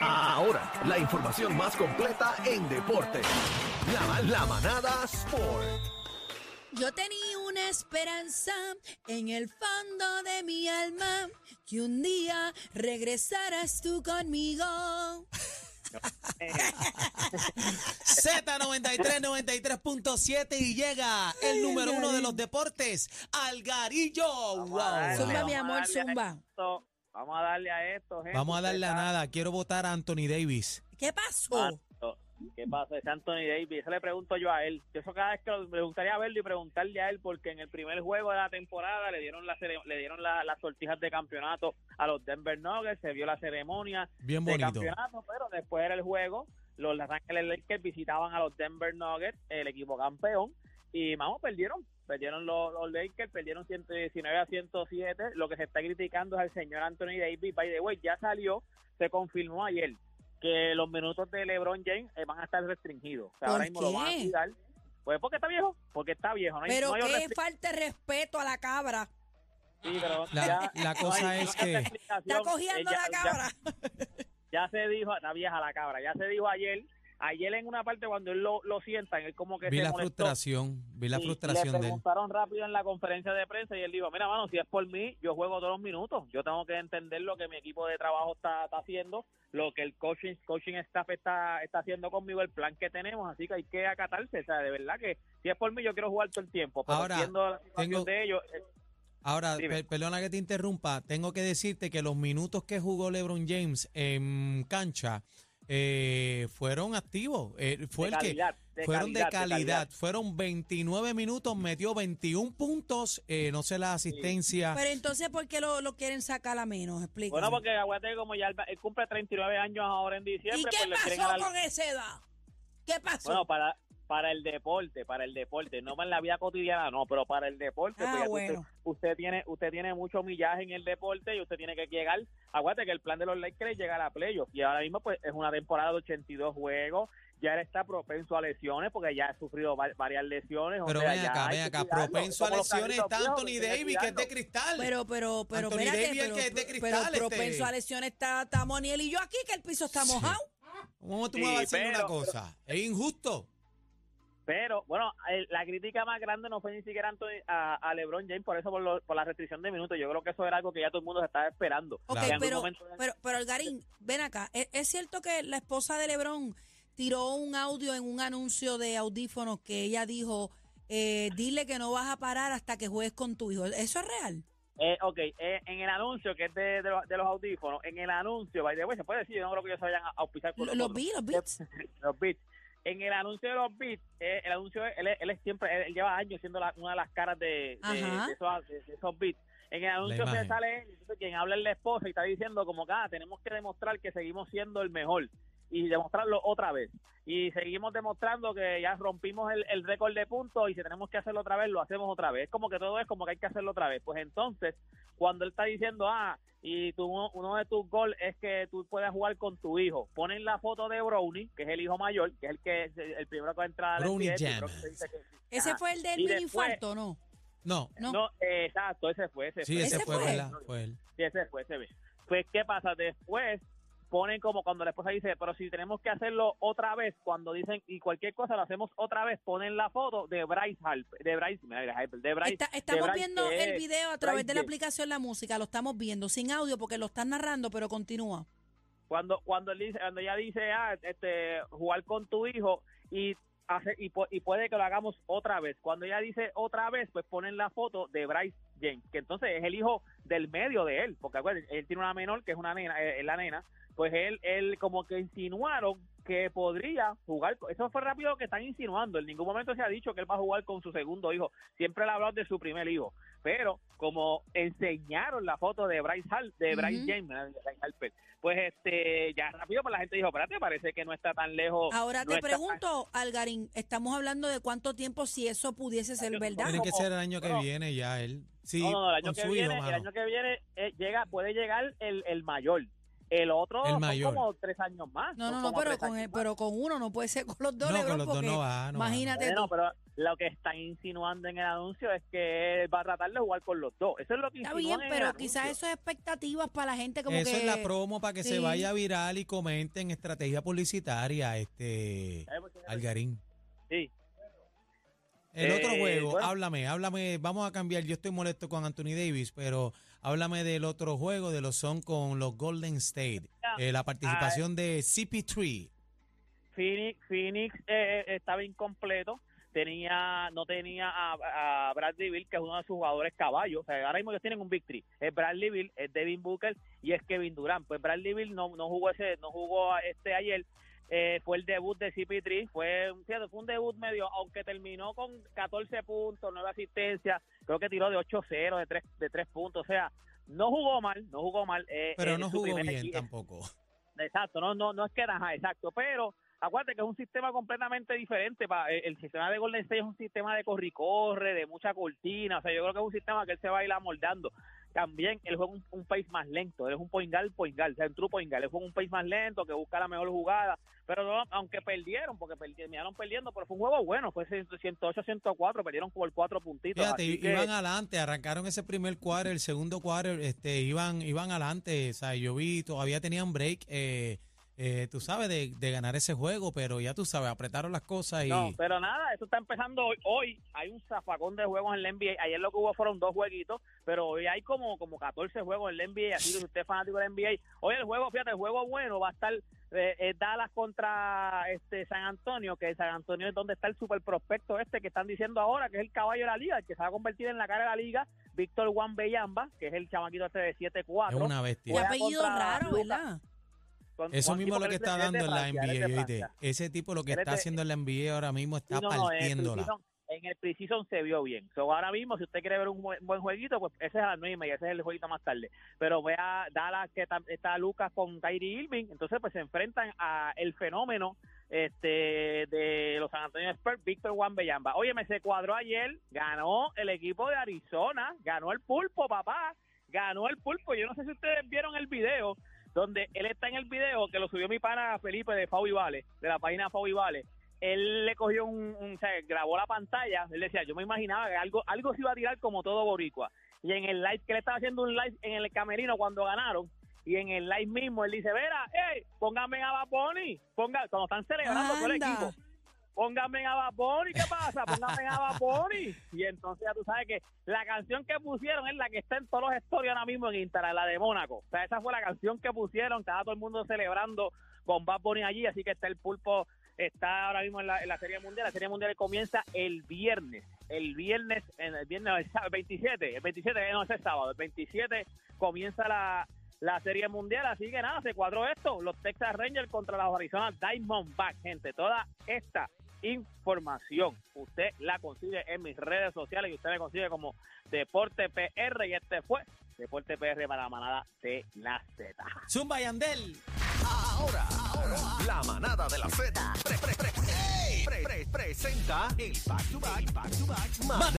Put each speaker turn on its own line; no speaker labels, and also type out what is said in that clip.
Ahora, la información más completa en deporte. La, la manada Sport.
Yo tenía una esperanza en el fondo de mi alma que un día regresaras tú conmigo.
Z93, 93.7 y llega el número uno de los deportes, Algarillo. Wow.
Zumba, mi amor, zumba.
Vamos a darle a esto, gente.
Vamos a darle a nada. Quiero votar a Anthony Davis.
¿Qué pasó?
¿Qué pasa? Es Anthony Davis. Eso le pregunto yo a él. Yo eso cada vez que lo- me gustaría verlo y preguntarle a él, porque en el primer juego de la temporada le dieron la le dieron la- las sortijas de campeonato a los Denver Nuggets, se vio la ceremonia
Bien
de
bonito.
campeonato, pero después era el juego. Los Los Angeles Lakers visitaban a los Denver Nuggets, el equipo campeón, y vamos, perdieron. Perdieron los, los Lakers, perdieron 119 a 107. Lo que se está criticando es al señor Anthony Davis. By the way, ya salió, se confirmó ayer que los minutos de LeBron James eh, van a estar restringidos. O sea,
¿Por
ahora mismo lo van a quitar. Pues porque está viejo, porque está viejo. No hay,
Pero
no hay
qué falta de respeto a la cabra.
Sí, pero
La-
ya-
la cosa es
no hay otra
que-.
Está cogiendo
Eh, ya-
la
ya-
cabra.
ya se dijo, está vieja la cabra, ya se dijo ayer, ayer en una parte cuando él lo, lo sientan, él como que
Vi
se
la
molestó.
frustración, vi la
y
frustración
le
de él.
preguntaron rápido en la conferencia de prensa y él dijo, mira, mano, si es por mí, yo juego todos los minutos. Yo tengo que entender lo que mi equipo de trabajo está, está haciendo, lo que el coaching, coaching staff está, está haciendo conmigo, el plan que tenemos, así que hay que acatarse. O sea, de verdad que si es por mí, yo quiero jugar todo el tiempo. Pero
Ahora,
la
tengo-
de ellos. eh,
Ahora, per- perdona que te interrumpa, tengo que decirte que los minutos que jugó LeBron James en cancha eh, fueron activos. Eh, fue
de
el que
calidad, de
fueron de
calidad, de
calidad. Fueron 29 minutos, metió 21 puntos, eh, no sé la asistencia.
Pero entonces, ¿por qué lo, lo quieren sacar a menos? Explícame.
Bueno, porque aguante como ya él, cumple 39 años ahora en diciembre,
¿Y qué
pues le quieren
pasó
dar-
con esa edad? ¿Qué pasó?
Bueno, para para el deporte, para el deporte, no en la vida cotidiana, no, pero para el deporte,
Ah,
pues
bueno.
usted, usted tiene usted tiene mucho millaje en el deporte y usted tiene que llegar, aguante que el plan de los Lakers es llegar a playoffs y ahora mismo pues es una temporada de 82 juegos, ya él está propenso a lesiones porque ya ha sufrido va- varias lesiones. o
Pero
sea,
ven acá, ven
que
acá, propenso a lesiones está Anthony Davis, que es de cristal.
Pero, pero, pero,
Anthony Davis,
pero,
que es de
pero
cristal, este.
propenso a lesiones está, está Moniel y yo aquí, que el piso está mojado.
¿Cómo tú
Sí,
me vas a decir una
pero-
cosa? Es injusto.
Pero, bueno, el- la crítica más grande no fue ni siquiera Anthony- a, a LeBron James por eso, por, lo- por la restricción de minutos. Yo creo que eso era algo que ya todo el mundo se estaba esperando.
Ok, pero,
momento-
pero, pero Algarín, ven acá. ¿Es, es cierto que la esposa de Lebron tiró un audio en un anuncio de audífonos que ella dijo, eh, dile que no vas a parar hasta que juegues con tu hijo? ¿Eso es real?
Eh, ok, eh, en el anuncio que es de, de los, de los audífonos, en el anuncio, by the way, se puede decir, yo no creo que ellos se vayan a auspiciar por
Los, los beats.
los beats. En el anuncio de los beats, eh, el anuncio, él, es- él es siempre, él, él lleva años siendo la- una de las caras de, de, de esos, de- de esos beats. En el anuncio se sale él, quien habla es la esposa y está diciendo como que ah, tenemos que demostrar que seguimos siendo el mejor y demostrarlo otra vez. Y seguimos demostrando que ya rompimos el, el récord de puntos y si tenemos que hacerlo otra vez, lo hacemos otra vez. Es como que todo es como que hay que hacerlo otra vez. Pues entonces, cuando él está diciendo, ah, y tu, uno de tus goles es que tú puedas jugar con tu hijo, ponen la foto de Brownie, que es el hijo mayor, que es el que es el primero que va a entrar a la
Brownie Jam.
¿Ese fue el del mini
después-
infarto no?
No,
No.
No, eh, exacto, ese fue, ese
sí,
fue.
ese,
¿Ese
fue,
fue?
¿verdad? Fue él.
Sí, ese fue, ese fue. Pues, ¿qué pasa? Después ponen como cuando la esposa dice, pero si tenemos que hacerlo otra vez, cuando dicen, y cualquier cosa lo hacemos otra vez, ponen la foto de Bryce Harper, de Bryce, de Bryce.
Está-
de
estamos
Bryce,
viendo el video a través de la aplicación La Música, lo estamos viendo sin audio porque lo están narrando, pero continúa.
cuando cuando él dice cuando ella dice ah este jugar con tu hijo y hace y, y puede que lo hagamos otra vez cuando ella dice otra vez pues ponen la foto de Bryce James que entonces es el hijo del medio de él porque él tiene una menor que es una nena eh, es la nena pues él él como que insinuaron que podría jugar con- eso fue rápido que están insinuando en ningún momento se ha dicho que él va a jugar con su segundo hijo siempre le ha hablado de su primer hijo pero como enseñaron la foto de Bryce Hall, de Bryce. James de Bryce Harper, pues este ya rápido pues la gente dijo espérate parece que no está tan lejos
Ahora
no
te pregunto, Algarín, estamos hablando de cuánto tiempo si eso pudiese ser verdad.
Tiene que ser el año que
no.
viene ya él. Sí,
no, no, no, el año que viene
hijo,
el año que viene eh, llega puede llegar el, el mayor el otro
El
son
mayor.
como tres años más
No, no, no, pero con, el- pero con uno no puede ser con los dos,
No, con los dos
porque
no va, no va, no
imagínate tú.
pero lo que están insinuando en el anuncio es que él va a tratar de jugar con los dos. Eso es lo que
Está bien,
en
pero quizás eso es expectativas para la gente como
Eso
que...
es la promo para que se vaya viral y comenten estrategia publicitaria, este Algarín.
Sí.
El otro
Eh,
juego,
bueno.
háblame, háblame, vamos a cambiar, yo estoy molesto con Anthony Davis, pero háblame del otro juego, de los son con los Golden State, eh, la participación de CP3.
Phoenix, Phoenix eh, eh, estaba incompleto. Tenía, no tenía a, a Bradley Bill, que es uno de sus jugadores caballos. O sea, ahora mismo ellos tienen un victory. Es Bradley Bill, es Devin Booker y es Kevin Durant. Pues Bradley Bill no, no jugó ese, no jugó este ayer. Eh, fue el debut de CP3, fue, un- fíjate, fue un debut medio, aunque terminó con 14 puntos, 9 asistencias, creo que tiró de 8-0, de 3, de 3 puntos, o sea, no jugó mal, no jugó mal. eh,
Pero
eh,
no jugó bien tampoco.
Exacto, no, no, no es que ajá, exacto, pero acuérdate que es un sistema completamente diferente. pa- el, el sistema de Golden State es un sistema de corre y corre, de mucha cortina, o sea, yo creo que es un sistema que él se va a ir amoldando. También él juega un, un pace más lento, él es un point guard, point guard, o sea, un true point guard, él juega un pace más lento, que busca la mejor jugada, pero no, aunque perdieron, porque perdi- terminaron perdiendo, pero fue un juego bueno, fue 108-104, perdieron por cuatro puntitos.
Fíjate,
que-
iban adelante, arrancaron ese primer cuadro, el segundo cuadro, este, iban, iban adelante, o sea, yo vi, todavía tenían break, eh, eh, tú sabes, de, de ganar ese juego, pero ya tú sabes, apretaron las cosas y...
No, pero nada, eso está empezando hoy. Hoy hay un zafacón de juegos en la NBA. Ayer lo que hubo fueron dos jueguitos, pero hoy hay como, como 14 juegos en la NBA. Así que si usted es fanático de la NBA, hoy el juego, fíjate, el juego bueno va a estar eh, eh, Dallas contra este San Antonio, que San Antonio es donde está el super prospecto este que están diciendo ahora, que es el caballo de la liga, el que se va a convertir en la cara de la liga, Víctor Juan Bellamba, que es el chamaquito este de 7-4.
Es una
Qué
bestia.
Juega
apellido raro. ¿verdad?
Con-
Eso mismo es lo que está dando en la NBA. Ese tipo lo que está haciendo en la NBA ahora mismo está partiéndola.
En el Precision se vio bien. So, ahora mismo, si usted quiere ver un buen, jueguito, pues ese es a las nueve y media, ese es el jueguito más tarde. Pero vea Dallas que está, Lucas con Kyrie Irving, entonces pues se enfrentan a el fenómeno este de los San Antonio Spurs, Víctor Juan Bellamba. Oye, me se cuadró ayer, ganó el equipo de Arizona, ganó el pulpo, papá, ganó el pulpo. Yo no sé si ustedes vieron el video donde él está en el video que lo subió mi pana Felipe de Fau y Vale, de la página Fau y Vale. Él le cogió un, un- o sea, grabó la pantalla, él decía, yo me imaginaba que algo, algo se iba a tirar como todo boricua. Y en el live, que él estaba haciendo un live en el camerino cuando ganaron, y en el live mismo él dice, verá, hey, póngame a Baboni, ponga, cuando están celebrando todo el equipo, póngame a Baboni, ¿qué pasa? Póngame a Baboni. Y entonces ya tú sabes que la canción que pusieron es la que está en todos los stories ahora mismo en Instagram, la de Mónaco. O sea, esa fue la canción que pusieron, estaba todo el mundo celebrando con Bad Bunny allí, así que está el pulpo, está ahora mismo en la, Serie Mundial. La Serie Mundial comienza el viernes. El viernes, el viernes, el sábado, el 27, el 27, eh, no, es sábado, el 27 comienza la, la Serie Mundial, así que nada, se cuadró esto, los Texas Rangers contra los Arizona Diamondbacks, gente, toda esta información usted la consigue en mis redes sociales y usted me consigue como Deporte PR y este fue Deporte PR para la manada de la Z.
Zumba Yandel.
Ahora, ahora, la manada de la Z. Pre- pre- pre- pre- pre- presenta el back to back, back to back,